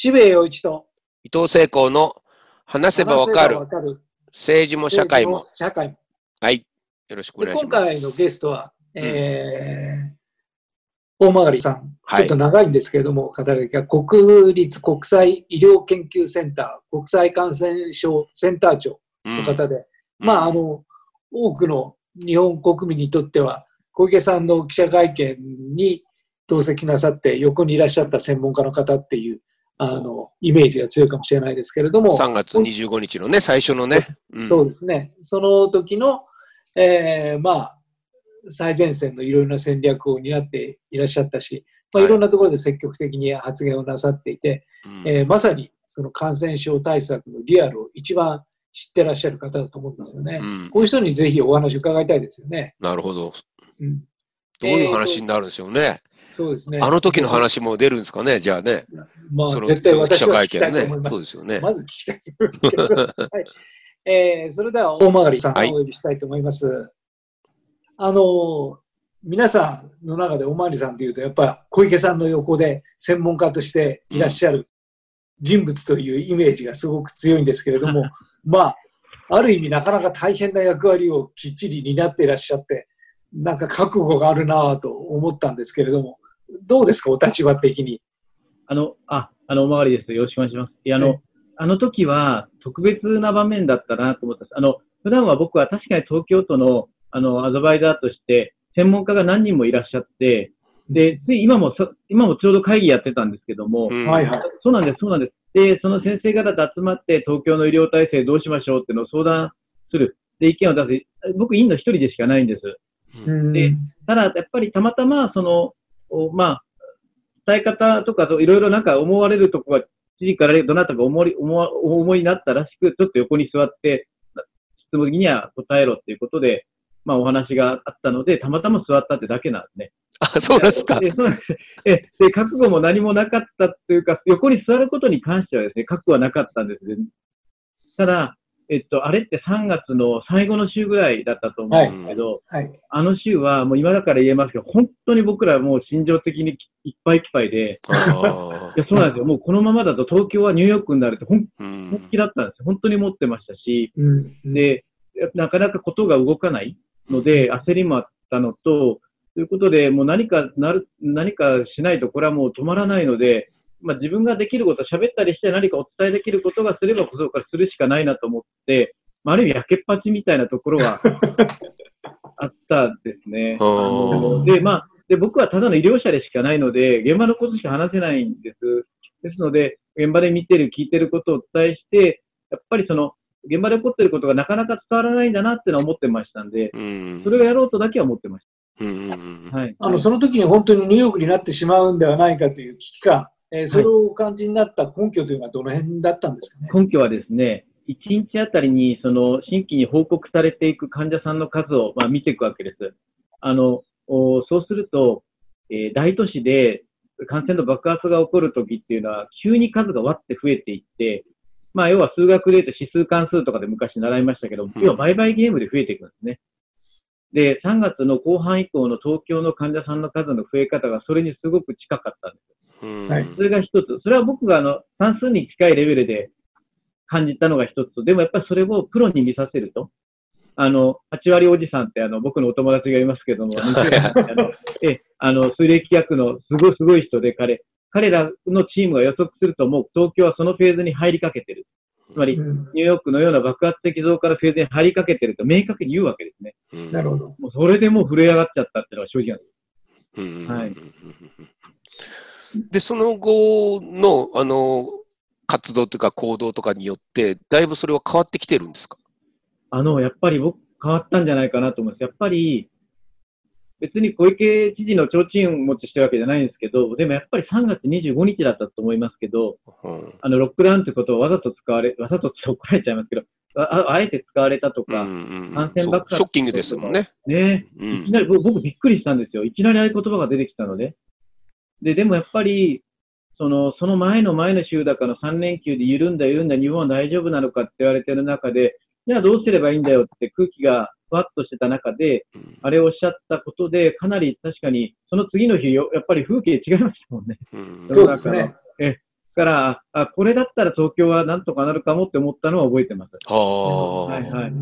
渋谷陽一と。伊藤聖光の話せばわかる。政治も社会も。社会も。はい。よろしくおで願いします。今回のゲストは、えー大曲さん、はい。ちょっと長いんですけれども、肩書きが国立国際医療研究センター国際感染症センター長うんの方で、まあ、あの、多くの日本国民にとっては、小池さんの記者会見に同席なさって、横にいらっしゃった専門家の方っていう、あの、イメージが強いかもしれないですけれども、3月25日のね、最初のね。んそうですね。その時の、えーまあ、最前線のいろいろな戦略を担っていらっしゃったし、まあ、はいいろんなところで積極的に発言をなさっていて、うんえーまさにその感染症対策のリアルを一番知ってらっしゃる方だと思うんですよね。うんこういう人にぜひお話を伺いたいですよね。なるほど。うん、どういう話になるんでしょうね。そうですね。あの時の話も出るんですかね、じゃあね。まあ、絶対私は聞きたいと思い。ま。そうですすよね。まず聞きたいと思いますけど。はいえーそれでは大曲さんをはいお呼びしたいと思います。あの皆さんの中で大曲さんというとやっぱり小池さんの横で専門家としていらっしゃる人物というイメージがすごく強いんですけれども、まあある意味なかなか大変な役割をきっちり担っていらっしゃってなんか覚悟があるなぁと思ったんですけれどもどうですかお立場的に。あの、あ、あの、おまわりです。よろしくお願いします。いや、あの、はいあの時は特別な場面だったなと思ったんです。あの、普段は僕は確かに東京都の、あの、アドバイザーとして、専門家が何人もいらっしゃって、で、つい今もそ、今もちょうど会議やってたんですけども、うんはいはい。そうなんです、そうなんです。で、その先生方と集まって、東京の医療体制どうしましょうっていうのを相談する。で、意見を出す。僕、院の一人でしかないんです。うんでただ、やっぱりたまたま、その、おまあ、伝え方とかといろいろなんか思われるところが、知事からどなたか思い、思いになったらしく、ちょっと横に座って、質問には答えろっていうことで、まあお話があったので、たまたま座ったってだけなんですね。あ、そうですか。でそうです えで、覚悟も何もなかったっていうか、横に座ることに関してはですね、覚悟はなかったんです。ただ、えっと、あれって3月の最後の週ぐらいだったと思うんですけど、はい。あの週はもう今だから言えますけど、本当に僕らもう心情的にいっぱいいっぱいで、あいや、そうなんですよ。もうこのままだと東京はニューヨークになるって本気だったんですよ。本当に思ってましたし、うん、で、なかなかことが動かないので、焦りもあったのと、ということで、もう何かなる、何かしないと、これはもう止まらないので、まあ自分ができること、喋ったりして何かお伝えできることがすればこそからするしかないなと思って、まあ、ある意味焼けっぱちみたいなところは あったですね。で、まあ、で、僕はただの医療者でしかないので、現場のことしか話せないんです。ですので、現場で見てる、聞いてることをお伝えして、やっぱりその、現場で起こっていることがなかなか伝わらないんだなってのは思ってましたんで、うんそれをやろうとだけは思ってましうんうんうんた。はい。あのその時に本当にニューヨークになってしまうんではないかという危機感、えーそれをお感じになった根拠というのはどの辺だったんですかね？根拠はですね、1日あたりにその新規に報告されていく患者さんの数を、まあ、見ていくわけです。あのおそうすると、えー大都市で感染の爆発が起こるときっていうのは、急に数がわって増えていって、まあ、要は数学で言うと指数関数とかで昔習いましたけど、ん要は売買ゲームで増えていくんですね。で、3月の後半以降の東京の患者さんの数の増え方がそれにすごく近かったんです。うんはいそれが一つ。それは僕があの算数に近いレベルで感じたのが一つと、でもやっぱりそれをプロに見させると、あの、8割おじさんってあの僕のお友達がいますけども、あの、え、あの、水暦役のすごいすごい人で彼、彼らのチームが予測するともう東京はそのフェーズに入りかけてる。つまり、うんニューヨークのような爆発的増加のフェーズに入りかけてると明確に言うわけですね。うんなるほど。もうそれでもう震え上がっちゃったっていうのが正直なんです。うんはいで、その後の、あの、活動というか行動とかによって、だいぶそれは変わってきてるんですか？あの、やっぱり僕、変わったんじゃないかなと思います。やっぱり、別に小池知事の提灯持ちしてるわけじゃないんですけど、でもやっぱり3月25日だったと思いますけど、うんあの、ロックダウンってことをわざと使われ、わざとって怒られちゃいますけど、あああえて使われたとか、うんうん感染爆発ショッキングですもんね。ね、うんいきなり、僕僕びっくりしたんですよ。いきなりああいう言葉が出てきたので。で、でもやっぱり、その、その前の前の週だかの3連休で緩んだ緩んだ日本は大丈夫なのかって言われてる中で、じゃあどうすればいいんだよって空気がふわっとしてた中で、うんあれをおっしゃったことで、かなり確かに、その次の日よ、やっぱり風景違いましたもんね。うんそうですね。から、あ、これだったら東京はなんとかなるかもって思ったのは覚えてます。はあ、はいはい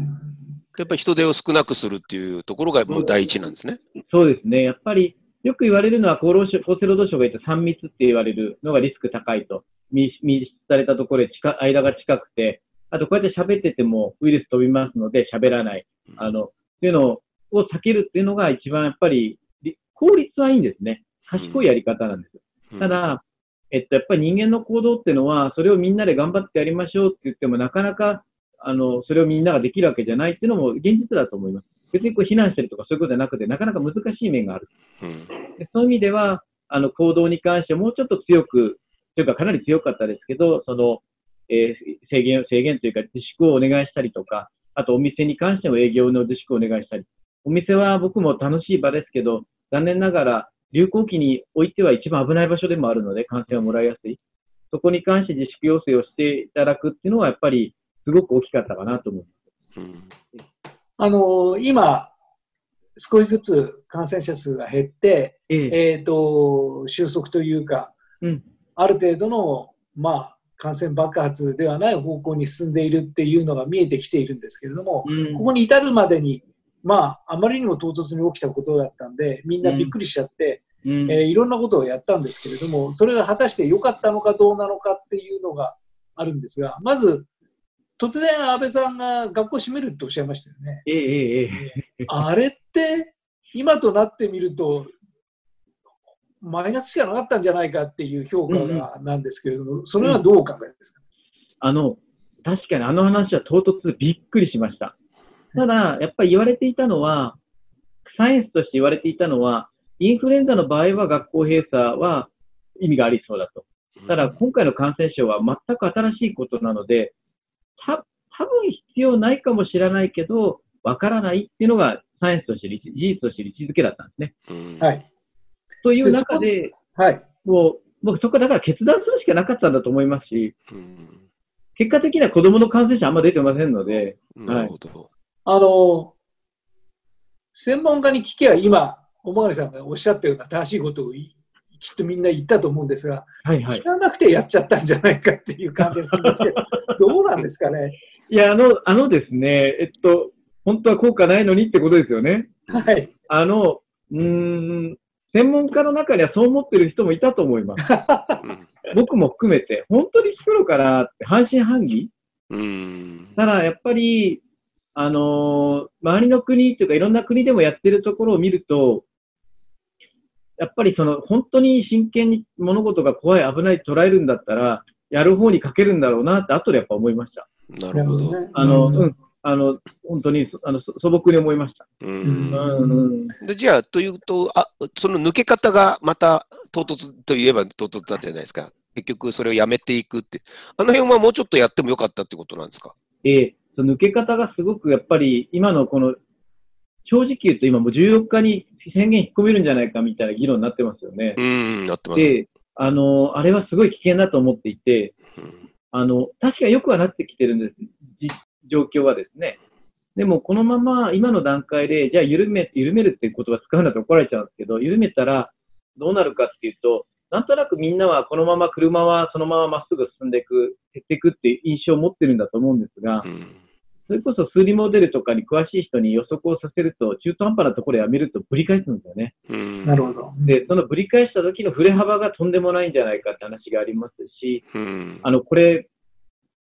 やっぱり人手を少なくするっていうところがもう第一なんですね。そうですね。やっぱり、よく言われるのは厚労省、厚生労働省が言った3密って言われるのがリスク高いと。密密室されたところで近間が近くて、あとこうやって喋っててもウイルス飛びますので喋らない。あの、っていうのを避けるっていうのが一番やっぱり、り効率はいいんですね。賢いやり方なんです。うんた、だ、えっと、やっぱり人間の行動っていうのは、それをみんなで頑張ってやりましょうって言っても、なかなか、あの、それをみんなができるわけじゃないっていうのも現実だと思います。別にこう非難してるとかそういうことじゃなくて、なかなか難しい面がある。うんでそういう意味では、あの、行動に関してもうちょっと強く、というかかなり強かったですけど、その、えー制限、制限というか自粛をお願いしたりとか、あとお店に関しても営業の自粛をお願いしたり。お店は僕も楽しい場ですけど、残念ながら流行期においては一番危ない場所でもあるので、感染をもらいやすい。そこに関して自粛要請をしていただくっていうのはやっぱりすごく大きかったかなと思います。うんあの、今、少しずつ感染者数が減って、ええ。えっ、と、収束というか、うん。ある程度の、まあ、感染爆発ではない方向に進んでいるっていうのが見えてきているんですけれども、うん。ここに至るまでに、まあ、あまりにも唐突に起きたことだったんで、みんなびっくりしちゃって、うん。えーいろんなことをやったんですけれども、それが果たして良かったのかどうなのかっていうのがあるんですが、まず、突然安倍さんが学校閉めるっておっしゃいましたよね。ええええええあれって、今となってみると、マイナスしかなかったんじゃないかっていう評価がなんですけれども、それはどうお考えですか、あの、確かにあの話は唐突でびっくりしました。ただ、やっぱり言われていたのは、サイエンスとして言われていたのは、インフルエンザの場合は学校閉鎖は意味がありそうだと。ただ、今回の感染症は全く新しいことなので、た多分必要ないかもしれないけど、わからないっていうのがサイエンスとして、事実として位置づけだったんですね。うんはい。という中で、はい。もう、僕そこだから決断するしかなかったんだと思いますし、うん結果的には子供の感染者あんま出てませんので、なるほど。あの、専門家に聞けば今、大曲さんがおっしゃったような正しいことをいきっとみんな言ったと思うんですが、はいはい聞。かなくてやっちゃったんじゃないかっていう感じがするんですけど、どうなんですかね？いや、あの、あのですね、えっと、本当は効果ないのにってことですよね。はい。あの、うーん、専門家の中にはそう思ってる人もいたと思います。うん僕も含めて、本当に効くのかなって半信半疑？うんただ、やっぱり、あのー周りの国というかいろんな国でもやってるところを見ると、やっぱりその本当に真剣に物事が怖い、危ないと捉えるんだったら、やる方にかけるんだろうなって後でやっぱ思いました。なるほど。ねあの、うんうん、あの、本当にそあのそ素朴に思いました。ううんんうん、でじゃあ、というとあ、その抜け方がまた唐突といえば唐突だったじゃないですか。結局それをやめていくって。あの辺はもうちょっとやってもよかったってことなんですか？えーその抜け方がすごくやっぱり今のこの、正直言うと今もう14日に宣言引っ込めるんじゃないかみたいな議論になってますよね。うん、なってます。で、あの、あれはすごい危険だと思っていて、うんあの、確かによくはなってきてるんです。じ状況はですね。でも、このまま今の段階で、じゃあ緩め、緩めるっていう言葉使うんだと怒られちゃうんですけど、緩めたらどうなるかっていうと、なんとなくみんなはこのまま車はそのまままっすぐ進んでいく、減っていくっていう印象を持ってるんだと思うんですがう、んそれこそ数理モデルとかに詳しい人に予測をさせると、中途半端なところでやめるとぶり返すんですよね。うんなるほど。で、そのぶり返した時の振れ幅がとんでもないんじゃないかって話がありますし、うんあの、これ、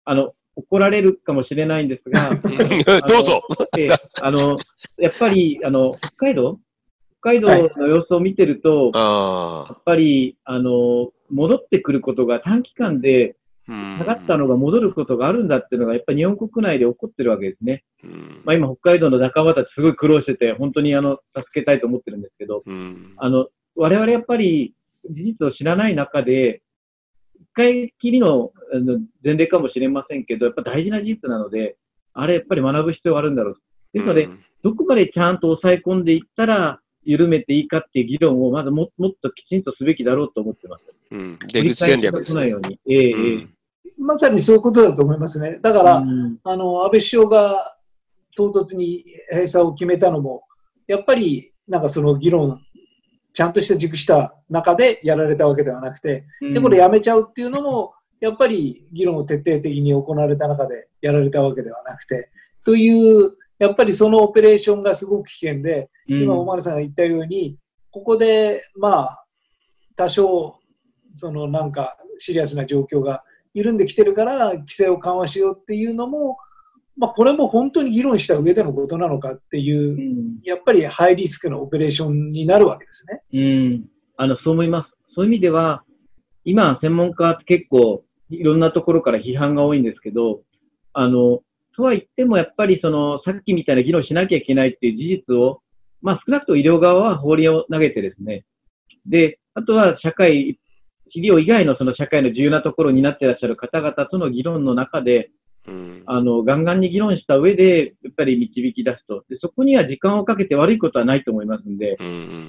あの、怒られるかもしれないんですが、どうぞ。ええあの、やっぱり、あの、北海道？北海道の様子を見てると、やあっぱり、あの、戻ってくることが短期間であ。下がったのが戻ることがあるんだっていうのが、やっぱり日本国内で起こってるわけですね。うんまあ今、北海道の仲間たちすごい苦労してて、本当にあの、助けたいと思ってるんですけど、うんあの、我々やっぱり事実を知らない中で、一回きりのあの前例かもしれませんけど、やっぱ大事な事実なので、あれやっぱり学ぶ必要があるんだろう。ですので、どこまでちゃんと抑え込んでいったら、緩めていいかっていう議論をまずももっときちんとすべきだろうと思ってます。うん出口戦略ですね繰り返しが来ないよ。うに。ええええまさにそういうことだと思いますね。だから、うんあの、安倍首相が唐突に閉鎖を決めたのも、やっぱり、なんかその議論、ちゃんとした熟した中でやられたわけではなくて、で、これやめちゃうっていうのも、やっぱり議論を徹底的に行われた中でやられたわけではなくて、という、やっぱりそのオペレーションがすごく危険で、今、おまるさんが言ったように、ここで、まあ、多少、そのなんかシリアスな状況が緩んできてるから、規制を緩和しようっていうのも、まあ、これも本当に議論した上でのことなのかっていうう、んやっぱりハイリスクのオペレーションになるわけですね。うん、あの、そう思います。そういう意味では、今、専門家って結構、いろんなところから批判が多いんですけど、あの、とは言っても、やっぱりその、さっきみたいな議論しなきゃいけないっていう事実を、まあ、少なくとも医療側は放りを投げてですね、で、あとは社会、医療以外のその社会の重要なところになっていらっしゃる方々との議論の中で、うん。あの、ガンガンに議論した上で、やっぱり導き出すと。で、そこには時間をかけて悪いことはないと思いますんで、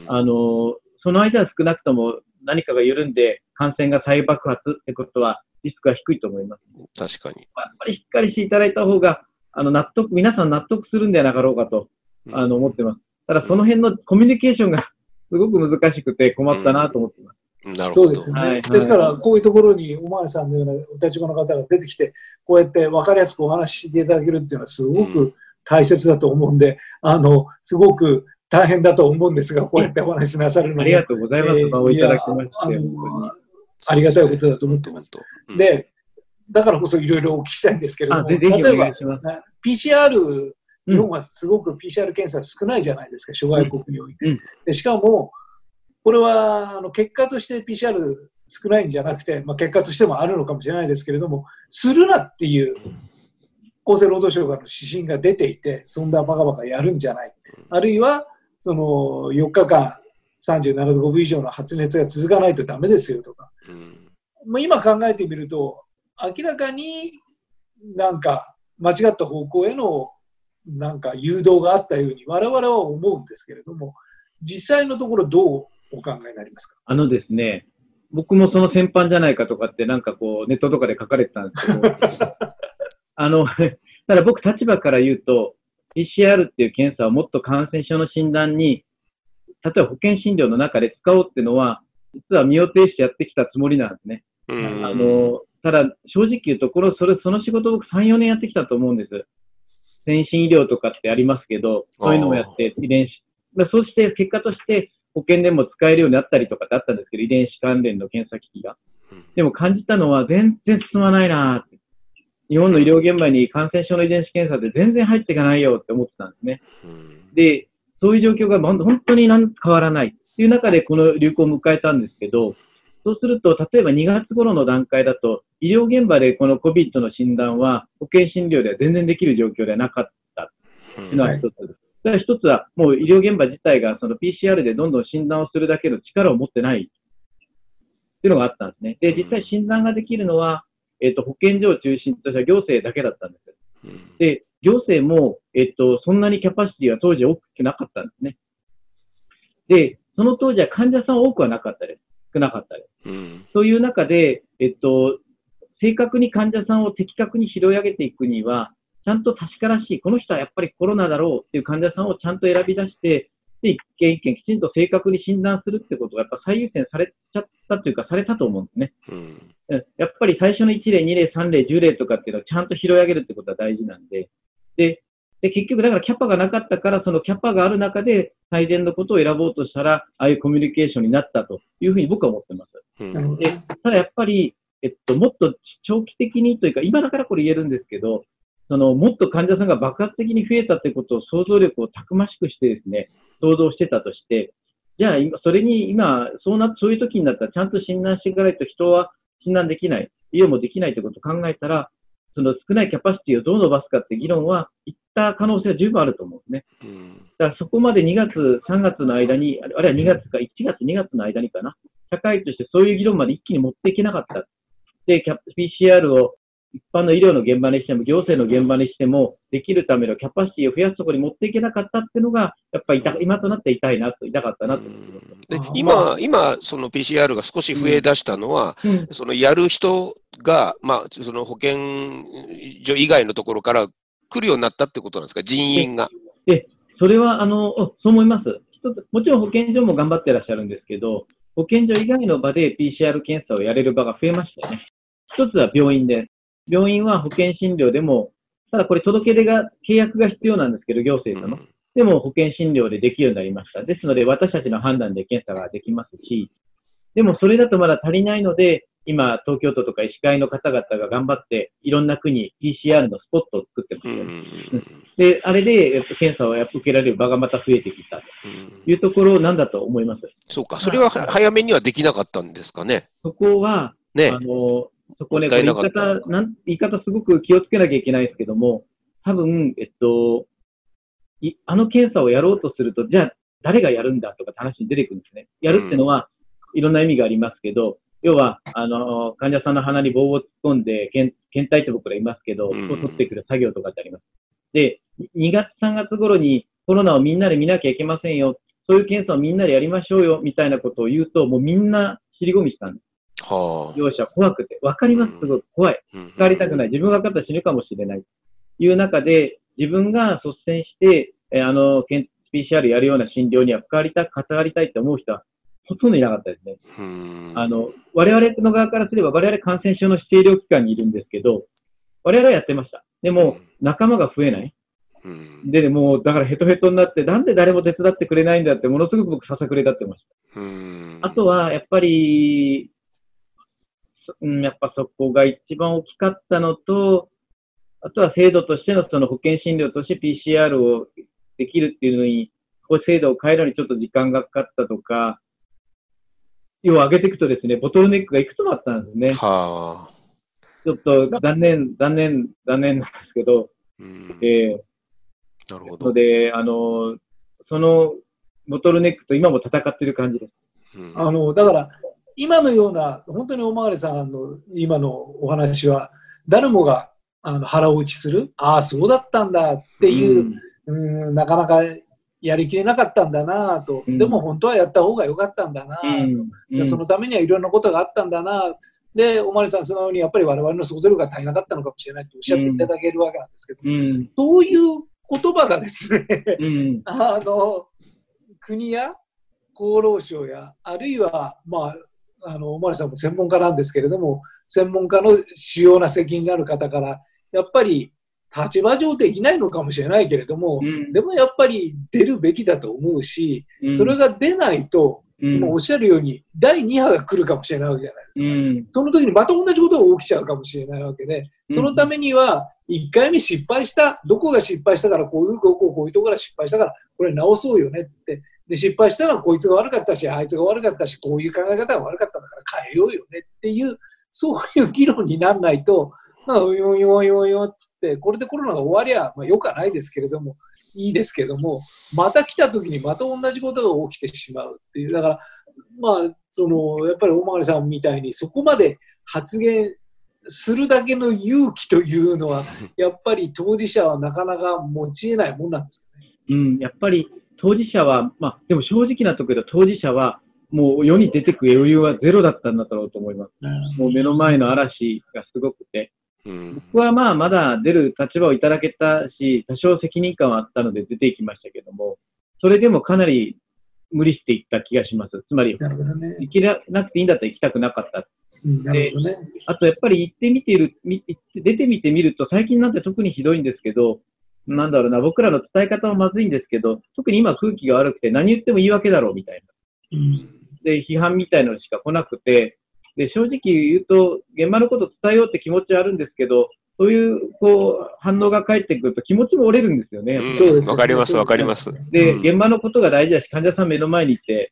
あの、その間は少なくとも何かが緩んで感染が再爆発ってことはリスクは低いと思います。確かに。やっぱりしっかりしていただいた方が、あの、納得、皆さん納得するんではなかろうかと、うんあの、思ってます。ただその辺のコミュニケーションがすごく難しくて困ったなと思ってます。なるほどそうです。ね。はいはいですから、こういうところにおまわりさんのようなお立場の方が出てきて、こうやって分かりやすくお話ししていただけるっていうのはすごうく大切だと思うんで、あの、すごく大変だと思うんですが、こうやってお話しなさるのもありがとうございます。えーいただきまして、ありがたいことだと思ってます。うん、で、だからこそいろいろお聞きしたいんですけれどあ、も、例えば PCR、日本はすごく PCR 検査少ないじゃないですか、諸外国において。うんでしかも、これはあの結果として PCR 少ないんじゃなくて、まあ、結果としてもあるのかもしれないですけれども、するなっていう厚生労働省からの指針が出ていて、そんなバカバカやるんじゃない。あるいは、その4日間37度5分以上の発熱が続かないとダメですよとか、うん。もう今考えてみると、明らかになんか間違った方向へのなんか誘導があったように我々は思うんですけれども、実際のところどうお考えになりますか？あのですね、僕もその先般じゃないかとかってなんかこうネットとかで書かれてたんですけど、あの、ただ僕立場から言うと、PCR っていう検査をもっと感染症の診断に、例えば保険診療の中で使おうっていうのは、実は身を挺してやってきたつもりなんですね。うんあの、ただ正直言うと、これ、それ、その仕事僕3、4年やってきたと思うんです。先進医療とかってありますけど、そういうのもやって、遺伝子。まあそうして、結果として保険でも使えるようになったりとかってあったんですけど、遺伝子関連の検査機器が。でも感じたのは全然進まないなーって。日本の医療現場に感染症の遺伝子検査って全然入っていかないよって思ってたんですね。うんで、そういう状況が本当に変わらないっていう中でこの流行を迎えたんですけど、そうすると、例えば2月頃の段階だと、医療現場でこの COVID の診断は保険診療では全然できる状況ではなかったっていうのは一つです。だから一つは、もう医療現場自体がその PCR でどんどん診断をするだけの力を持ってないっていうのがあったんですね。で、実際診断ができるのは、えっ、と、保健所を中心とした行政だけだったんです。うんで、行政も、えっと、そんなにキャパシティは当時大きくなかったんですね。で、その当時は患者さん多くはなかったです。少なかったです。うんそういう中で、えっと、正確に患者さんを的確に拾い上げていくには、ちゃんと確からしい、この人はやっぱりコロナだろうっていう患者さんをちゃんと選び出して、で、一件一件きちんと正確に診断するってことがやっぱ最優先されちゃったというか、されたと思うんですね。うん。うん。やっぱり最初の1例、2例、3例、10例とかっていうのをちゃんと拾い上げるってことは大事なんで、で、で結局だからキャパがなかったから、そのキャパがある中で最善のことを選ぼうとしたら、ああいうコミュニケーションになったというふうに僕は思ってます。うん。で、ただやっぱり、えっと、もっと長期的にというか、今だからこれ言えるんですけど、その、もっと患者さんが爆発的に増えたということを想像力をたくましくしてですね、想像してたとして、じゃあ今、それに今、そうな、そういう時になったらちゃんと診断していかないと人は診断できない、医療もできないということを考えたら、その少ないキャパシティをどう伸ばすかって議論は、いった可能性は十分あると思うんですね。うんだからそこまで2月、3月の間に、あるいは2月か1月、2月の間にかな、社会としてそういう議論まで一気に持っていけなかった。で、キャ PCR を一般の医療の現場にしても、行政の現場にしても、できるためのキャパシティを増やすところに持っていけなかったっていうのが、やっぱり痛今となって痛いなと、痛かったなと今あ、今、その PCR が少し増え出したのは、うん。そのやる人が、まあ、その保健所以外のところから来るようになったってことなんですか、人員が。それは、あの、おそう思います。もちろん保健所も頑張ってらっしゃるんですけど、保健所以外の場で PCR 検査をやれる場が増えましたよね。一つは病院で、病院は保険診療でも、ただこれ届け出が、契約が必要なんですけど、行政との。でも保険診療でできるようになりました。ですので、私たちの判断で検査ができますし、でもそれだとまだ足りないので、今、東京都とか医師会の方々が頑張って、いろんな国、PCR のスポットを作ってますよ、ね。で、あれで、検査を受けられる場がまた増えてきたというところなんだと思います。そうか、それは早めにはできなかったんですかね。そこは、ね、あの、そこね、言い方、なん言い方すごく気をつけなきゃいけないですけども、多分、えっと、いあの検査をやろうとすると、じゃあ誰がやるんだとかって話に出てくるんですね。やるっていうのは、いろんな意味がありますけど、要は、あの、患者さんの鼻に棒を突っ込んで、検検体って僕ら言いますけど、を取ってくる作業とかってあります。で、2月3月頃にコロナをみんなで見なきゃいけませんよ。そういう検査をみんなでやりましょうよ、みたいなことを言うと、もうみんな尻込みしたんです。はあ、業者怖くて。わかります、すごく怖い。使われたくない。自分がかったら死ぬかもしれない。いう中で、自分が率先して、えあの、PCR やるような診療には関わりた、関わりたいって思う人はほとんどいなかったですね。あの、我々の側からすれば、我々感染症の指定医療機関にいるんですけど、我々はやってました。でも、仲間が増えない。で、もう、だからヘトヘトになって、なんで誰も手伝ってくれないんだって、ものすごく僕、ささくれ立ってました。あとは、やっぱり、うん、やっぱそこが一番大きかったのと、あとは制度としてのその保険診療として PCR をできるっていうのに、こう制度を変えるのにちょっと時間がかかったとか、要は上げていくとですね、ボトルネックがいくつもあったんですね。はあ。ちょっと残念、残念、残念なんですけど、うん、えー、なるほど。ので、あの、そのボトルネックと今も戦ってる感じです。うん、あの、だから、今のような、本当に大曲さんの今のお話は、誰もがあの腹落ちする、ああ、そうだったんだっていう、うん、うんなかなかやりきれなかったんだなと、うん、でも本当はやった方が良かったんだなと、うん、そのためにはいろんなことがあったんだなで、おまりさん素直にやっぱり我々の想像力が足りなかったのかもしれないとおっしゃっていただけるわけなんですけど、うん、そういう言葉がですね あの、国や厚労省や、あるいは、まあ、あの、おまりさんも専門家なんですけれども、専門家の主要な責任がある方から、やっぱり立場上できないのかもしれないけれども、うん、でもやっぱり出るべきだと思うし、うん、それが出ないと、うん、おっしゃるように、第2波が来るかもしれないわけじゃないですか。その時にまた同じことが起きちゃうかもしれないわけで、そのためには、1回目失敗した、どこが失敗したから、こういう、こうこういうところが失敗したから、これ直そうよねって。で、失敗したのはこいつが悪かったし、あいつが悪かったし、こういう考え方が悪かったんだから変えようよねっていう、そういう議論にならないと、なんか、うよよよよっつって、これでコロナが終わりゃ、まあ、よくはないですけれども、いいですけども、また来た時にまた同じことが起きてしまうっていう。だから、まあ、その、やっぱり大曲さんみたいに、そこまで発言するだけの勇気というのは、やっぱり当事者はなかなか持ち得ないもんなんですかね。うん、やっぱり当事者は、まあ、でも正直なところで当事者は、もう世に出てく余裕はゼロだったんだろうと思います。もう目の前の嵐がすごくて、うん、僕はまあまだ出る立場をいただけたし、多少責任感はあったので出ていきましたけども、それでもかなり無理していった気がします。つまり、行けなくていいんだったら行きたくなかった。うん、で、ね、あとやっぱり行ってみている、出てみてみると、最近なんて特にひどいんですけど、なんだろうな、僕らの伝え方はまずいんですけど、特に今空気が悪くて何言っても言い訳だろうみたいな。うん、で、批判みたいなのしか来なくて、で、正直言うと、現場のこと伝えようって気持ちはあるんですけど、そういう、こう、反応が返ってくると気持ちも折れるんですよね。そうです。わかります、わかります。で、現場のことが大事だし、患者さん目の前にいて、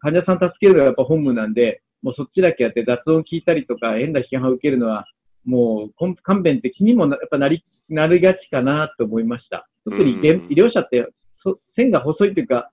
患者さん助けるのがやっぱ本務なんで、もうそっちだけやって雑音聞いたりとか、変な批判を受けるのは、もう勘弁的にもやっぱなり、なりがちかなと思いました。特に医療者って線が細いというか、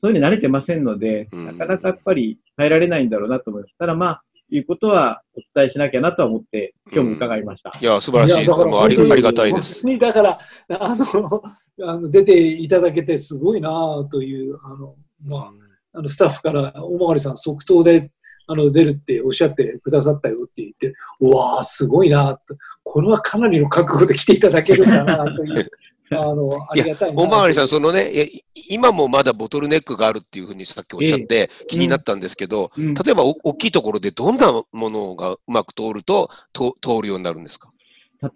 そういうの慣れてませんので、なかなかやっぱり変えられないんだろうなと思います。ただまあ、いうことはお伝えしなきゃなと思って、今日も伺いました。いや、素晴らしい。ありありがたいです。だから、あの、あの出ていただけてすごいなという、あの、まあ、あのスタッフから、大曲さん即答であの出るっておっしゃってくださったよって言って、うわー、すごいなこれはかなりの覚悟で来ていただけるんだなという あの、ありがたいな。大曲さん、そのね、今もまだボトルネックがあるっていうふうにさっきおっしゃって気になったんですけど、うん。例えばお大きいところでどんなものがうまく通るとと通るようになるんですか？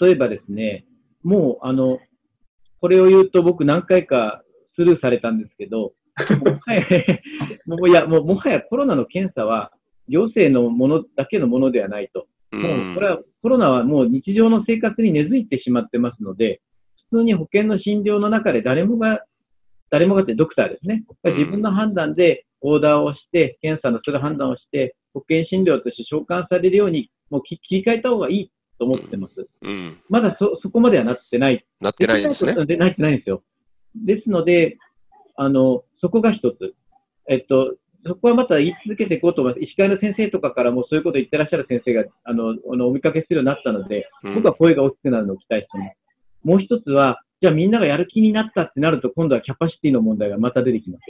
例えばですね、もう、あの、これを言うと僕何回かスルーされたんですけど、もはや、もういや、もうもはやコロナの検査は行政のものだけのものではないと。うもうこれはコロナはもう日常の生活に根付いてしまってますので、普通に保険の診療の中で誰もが、誰もがってドクターですね。うん自分の判断でオーダーをして、検査のする判断をして、保険診療として召喚されるように、もう切り替えた方がいいと思ってます。うん、まだそ、そこまではなってない。なってないんですね。でなってないんですよ。ですので、あの、そこが一つ。えっと、そこはまた言い続けていこうと思います。医師会の先生とかからもそういうことを言ってらっしゃる先生が、あの、あのお見かけするようになったので、うん僕は声が大きくなるのを期待してます。もう一つは、じゃあみんながやる気になったってなると、今度はキャパシティの問題がまた出てきます。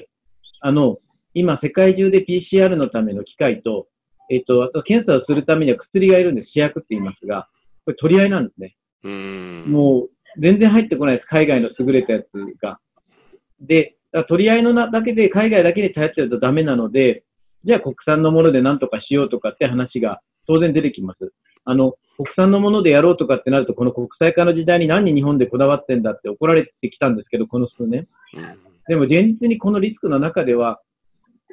あの、今、世界中で PCR のための機械と、えっと、あと検査をするためには薬がいるんです。試薬って言いますが、これ取り合いなんですね。うんもう全然入ってこないです。海外の優れたやつが。で、だから取り合いのなだけで、海外だけに頼ってるとダメなので、じゃあ国産のもので何とかしようとかって話が当然出てきます。あの、国産のものでやろうとかってなると、この国際化の時代に何日本でこだわってんだって怒られてきたんですけど、この数年。でも現実にこのリスクの中では、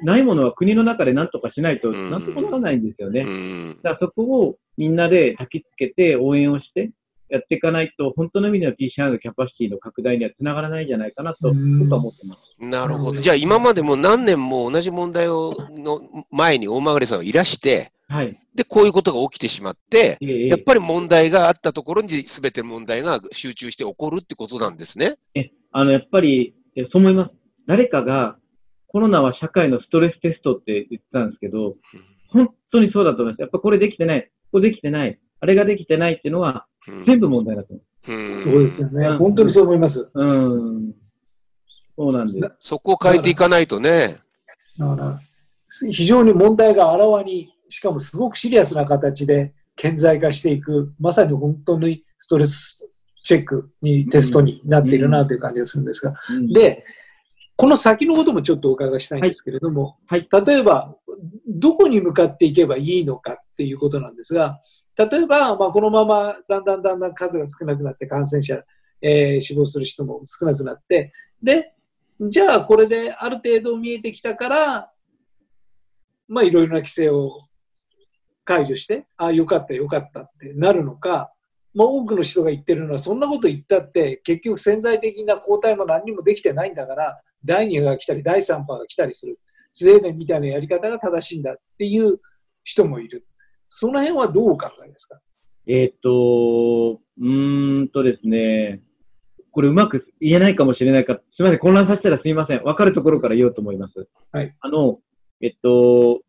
ないものは国の中で何とかしないと、うんなんともならないんですよね。うんだからそこをみんなで焚きつけて応援をしてやっていかないと、本当の意味での PCR のキャパシティの拡大にはつながらないんじゃないかなとうん僕は思ってます。なるほど。じゃあ今までも何年も同じ問題をの前に大曲さんはいらして、はい。で、こういうことが起きてしまって、ええやっぱり問題があったところに全て問題が集中して起こるってことなんですね。えあの、やっぱり、えそう思います。誰かがコロナは社会のストレステストって言ってたんですけど、本当にそうだと思います。やっぱこれできてない、これできてない、あれができてないっていうのはうん全部問題だと思うんそうですよねうん。本当にそう思います。う。うん。そうなんです。そこを変えていかないとね。だから非常に問題があらわに、しかもすごくシリアスな形で顕在化していく、まさに本当にストレスチェックに、テストになっているなという感じがするんですが、うん、で、この先のこともちょっとお伺いしたいんですけれども、はい例えば、どこに向かっていけばいいのかっていうことなんですが、例えば、まあ、このままだんだんだんだん数が少なくなって感染者、えー死亡する人も少なくなって、で、じゃあこれである程度見えてきたから、まあいろいろな規制を解除して、ああ、よかったよかったってなるのか、まあ多くの人が言ってるのは、そんなこと言ったって、結局潜在的な抗体も何にもできてないんだから、第2波が来たり、第3波が来たりする。スウェーデンみたいなやり方が正しいんだっていう人もいる。その辺はどうお考えですか？えーっと、うーんとですね、これうまく言えないかもしれないか、すみません、混乱させたらすみません。わかるところから言おうと思います。はい。あの、えっと、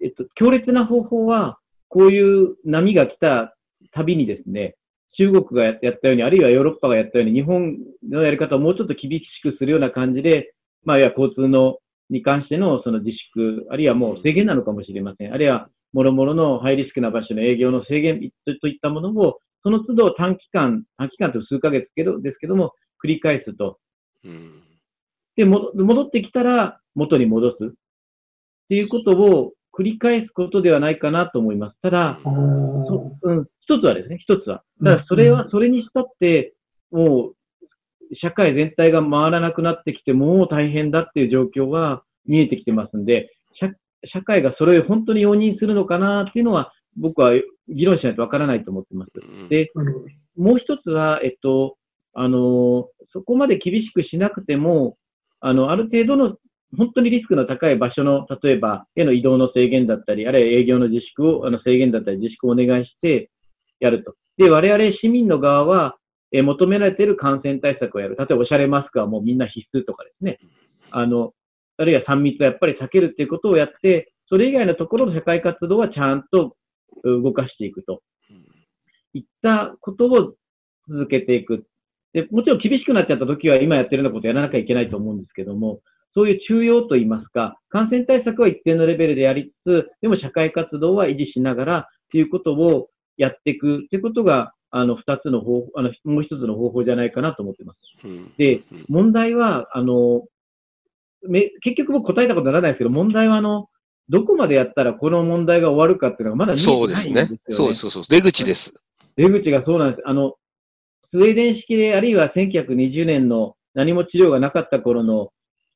えっと、強烈な方法は、こういう波が来たたびにですね、中国がやったように、あるいはヨーロッパがやったように、日本のやり方をもうちょっと厳しくするような感じで、まあ、いや、交通の、に関してのその自粛、あるいはもう制限なのかもしれません。あるいは、もろもろのハイリスクな場所の営業の制限とといったものを、その都度短期間、短期間という数ヶ月けどですけども、繰り返すと。うんで、も戻ってきたら元に戻す。っていうことを繰り返すことではないかなと思います。ただ、そうん、一つはですね、一つは。ただ、それは、それにしたって、もう、社会全体が回らなくなってきて、もう大変だっていう状況は見えてきてますんで、社社会がそれを本当に容認するのかなっていうのは、僕は議論しないとわからないと思ってます。で、もう一つは、えっと、あの、そこまで厳しくしなくても、あの、ある程度の本当にリスクの高い場所の、例えば、への移動の制限だったり、あるいは営業の自粛を、あの制限だったり自粛をお願いしてやると。で、我々市民の側は、えー求められている感染対策をやる。例えば、おしゃれマスクはもうみんな必須とかですね。あの、あるいは3密はやっぱり避けるっていうことをやって、それ以外のところの社会活動はちゃんとう動かしていくと。いったことを続けていく。で、もちろん厳しくなっちゃった時は今やってるようなことをやらなきゃいけないと思うんですけども、そういう中庸といいますか、感染対策は一定のレベルでやりつつ、でも社会活動は維持しながらということをやっていくということがあの、二つの方法、あの、もう一つの方法じゃないかなと思ってます。うんでうん、問題は、あの、め結局僕答えたことにならないですけど、問題はあの、どこまでやったらこの問題が終わるかっていうのがまだ見えてないんそうですね。そうそうそう。出口です。出口がそうなんです。あの、スウェーデン式で、あるいは1920年の何も治療がなかった頃の、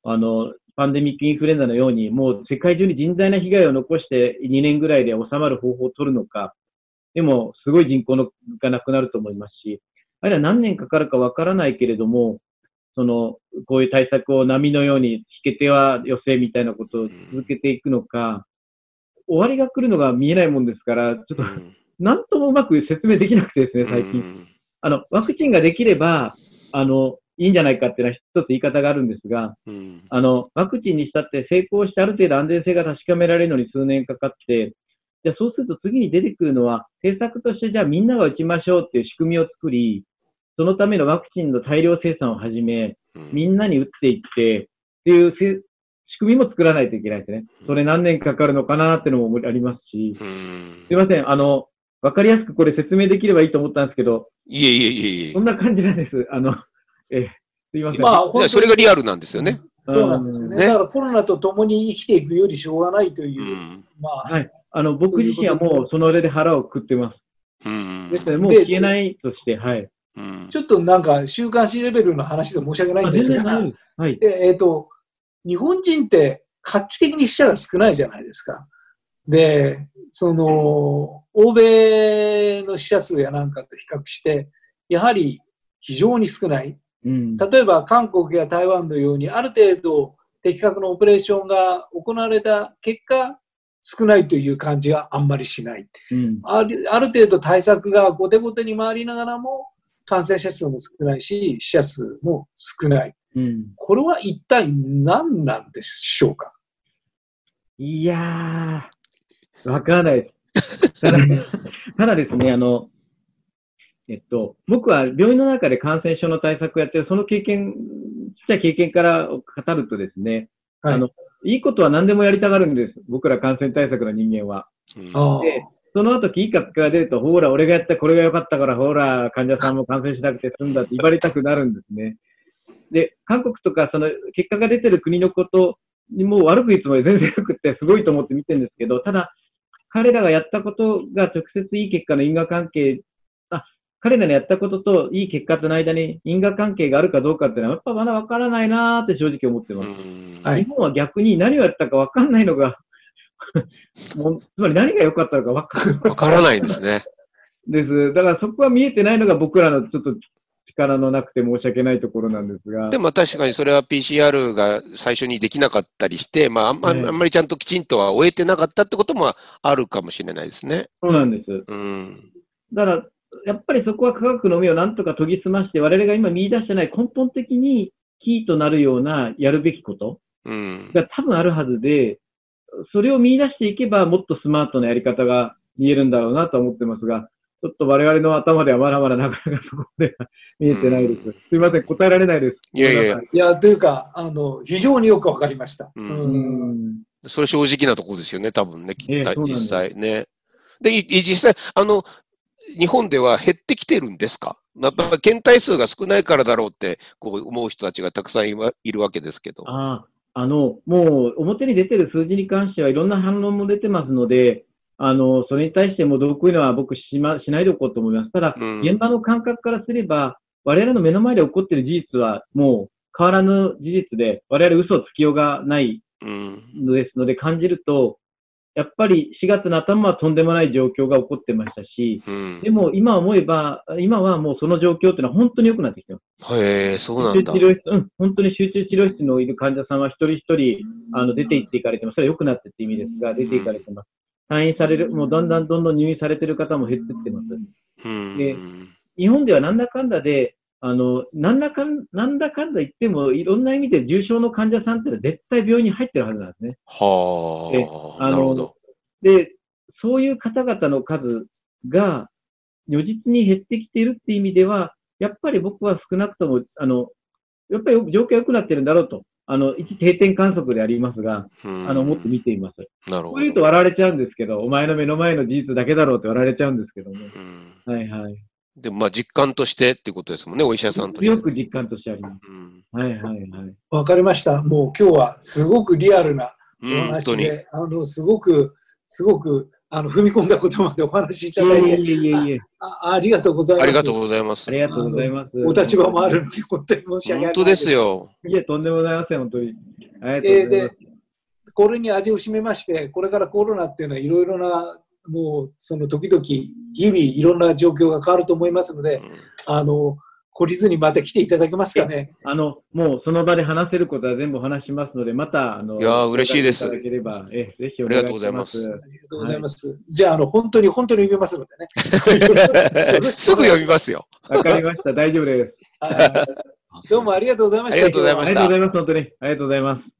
あの、パンデミックインフルエンザのように、もう世界中に甚大な被害を残して2年ぐらいで収まる方法を取るのか、でも、すごい人口のがなくなると思いますし、あるいは何年かかるかわからないけれども、その、こういう対策を波のように、引け手は寄せみたいなことを続けていくのか、終わりが来るのが見えないもんですから、ちょっとう、ん。なんともうまく説明できなくてですね、最近。うん。あの、ワクチンができれば、あの、いいんじゃないかっていうのは一つ言い方があるんですが、うん。あの、ワクチンにしたって成功してある程度安全性が確かめられるのに数年かかって、じゃあそうすると次に出てくるのは、政策としてじゃあみんなが打ちましょうっていう仕組みを作り、そのためのワクチンの大量生産を始め、うんみんなに打っていって、っていうせ仕組みも作らないといけないですね。それ何年かかるのかなっていうのもありますし、うんすいません、あの、わかりやすくこれ説明できればいいと思ったんですけど、いえいえいえいえそん。な感じなんです。あの、え、すいません。まあ、それがリアルなんですよね。そうなんですよね。ねだからコロナと共に生きていくよりしょうがないというう、ん。まあ、はい。あの、僕自身はもうその上で腹をくくってます。うんですので、もう消えないとして、はい。うんちょっとなんか週刊誌レベルの話で申し訳ないんあですが。はい。でえっ、と、日本人って画期的に死者が少ないじゃないですか。で、その、欧米の死者数やなんかと比較して、やはり非常に少ない。うん。例えば韓国や台湾のように、ある程度的確なオペレーションが行われた結果、少ないという感じがあんまりしない。うん。あるある程度対策が後手後手に回りながらも、感染者数も少ないし、死者数も少ない。うん。これは一体何なんでしょうか？いやー、わからないです。ただ、ただですね、あの、えっと、僕は病院の中で感染症の対策をやってる、その経験、ちっちゃい経験から語るとですね、はいあの、いいことは何でもやりたがるんです。僕ら感染対策の人間は。うんで、その後、いい結果が出ると、ほら、俺がやったこれが良かったから、ほら、患者さんも感染しなくて済んだって言われたくなるんですね。で、韓国とか、その、結果が出てる国のことにもう悪く言うつもり全然良くって、すごいと思って見てるんですけど、ただ、彼らがやったことが直接いい結果の因果関係、あ、彼らのやったことといい結果との間に因果関係があるかどうかっていうのは、やっぱまだわからないなーって正直思ってうます。んはい日本は逆に何をやったか分かんないのが もう、つまり何が良かったのかわからないですね。です。だからそこは見えてないのが僕らのちょっと力のなくて申し訳ないところなんですが。でも確かにそれは PCR が最初にできなかったりして、まあ、あんまええあんまりちゃんときちんとは終えてなかったってこともあるかもしれないですね。そうなんです。うん。だから、やっぱりそこは科学の目をなんとか研ぎ澄まして、我々が今見出してない根本的にキーとなるようなやるべきことうん。が多分あるはずで、それを見出していけばもっとスマートなやり方が見えるんだろうなと思ってますが、ちょっと我々の頭ではまだまだなかなかそこでは見えてないです。うんすいません、答えられないです。いやいやいやというか、あの、非常によくわかりました。うんそれ正直なところですよね、多分ね、ええそうなんです実際ね。で、い実際、あの、日本では減ってきてるんですか？やっぱ検体数が少ないからだろうってこう思う人たちがたくさんいるわけですけど。ああ、あの、もう表に出てる数字に関してはいろんな反論も出てますので、あの、それに対してもどうこういうのは僕しま、しないでおこうと思います。ただ、うん現場の感覚からすれば、我々の目の前で起こっている事実はもう変わらぬ事実で、我々嘘をつきようがないうん。のですので感じると、やっぱり4月の頭はとんでもない状況が起こってましたし、うん。でも今思えば、今はもうその状況っていうのは本当に良くなってきてます。へえ、そうなんだ集中。治療室、うん、本当に集中治療室のいる患者さんは一人一人、あの、出て行っていかれてます。それは良くなってって意味ですが、出て行かれてます。退院される、もうだんだんどんどん入院されてる方も減ってってます。うん。で日本ではなんだかんだで、あの、なんだかん、なんだかんだ言っても、いろんな意味で重症の患者さんってのは絶対病院に入ってるはずなんですね。ではあ、あのなるほど。で、そういう方々の数が、如実に減ってきているっていう意味では、やっぱり僕は少なくとも、あの、やっぱり状況良くなってるんだろうと、あの、一定点観測でありますが、うんあの、思って見ています。なるほこういうとど。笑われちゃうんですけど、お前の目の前の事実だけだろうって笑われちゃうんですけども。うんはいはい。でもまあ実感としてっていうことですもんね、お医者さんとして。強く実感としてあります。うん、はいはいはい。わかりました。もう今日はすごくリアルなお。話で、あの、すごく、すごく、あの、踏み込んだことまでお話しいただいて、いえいえいえいえ。あありがとうございます。ありがとうございますあ。りがとうございます。お立場もあるのに、本当に申し訳ない。本当です。よ。いえ、とんでもございません、本当に。ありがとうごえーざいまで、これに味を占めまして、これからコロナっていうのはいろいろな、もう、その時々、日々いろんな状況が変わると思いますので、うんあの、懲りずにまた来ていただけますかね。す。あの、もうその場で話せることは全部お話しますので、また、あの、いやー嬉しいですいただければ、え、ぜひお願いします。ありがとうございますありがとうございます。じゃあ、あの、本当に、本当に読めますのでね。すぐ読みますよ。わかりました。大丈夫です。はいどうもありがとうございました。ありがとうございましたありがとうございます、本当に。ありがとうございます。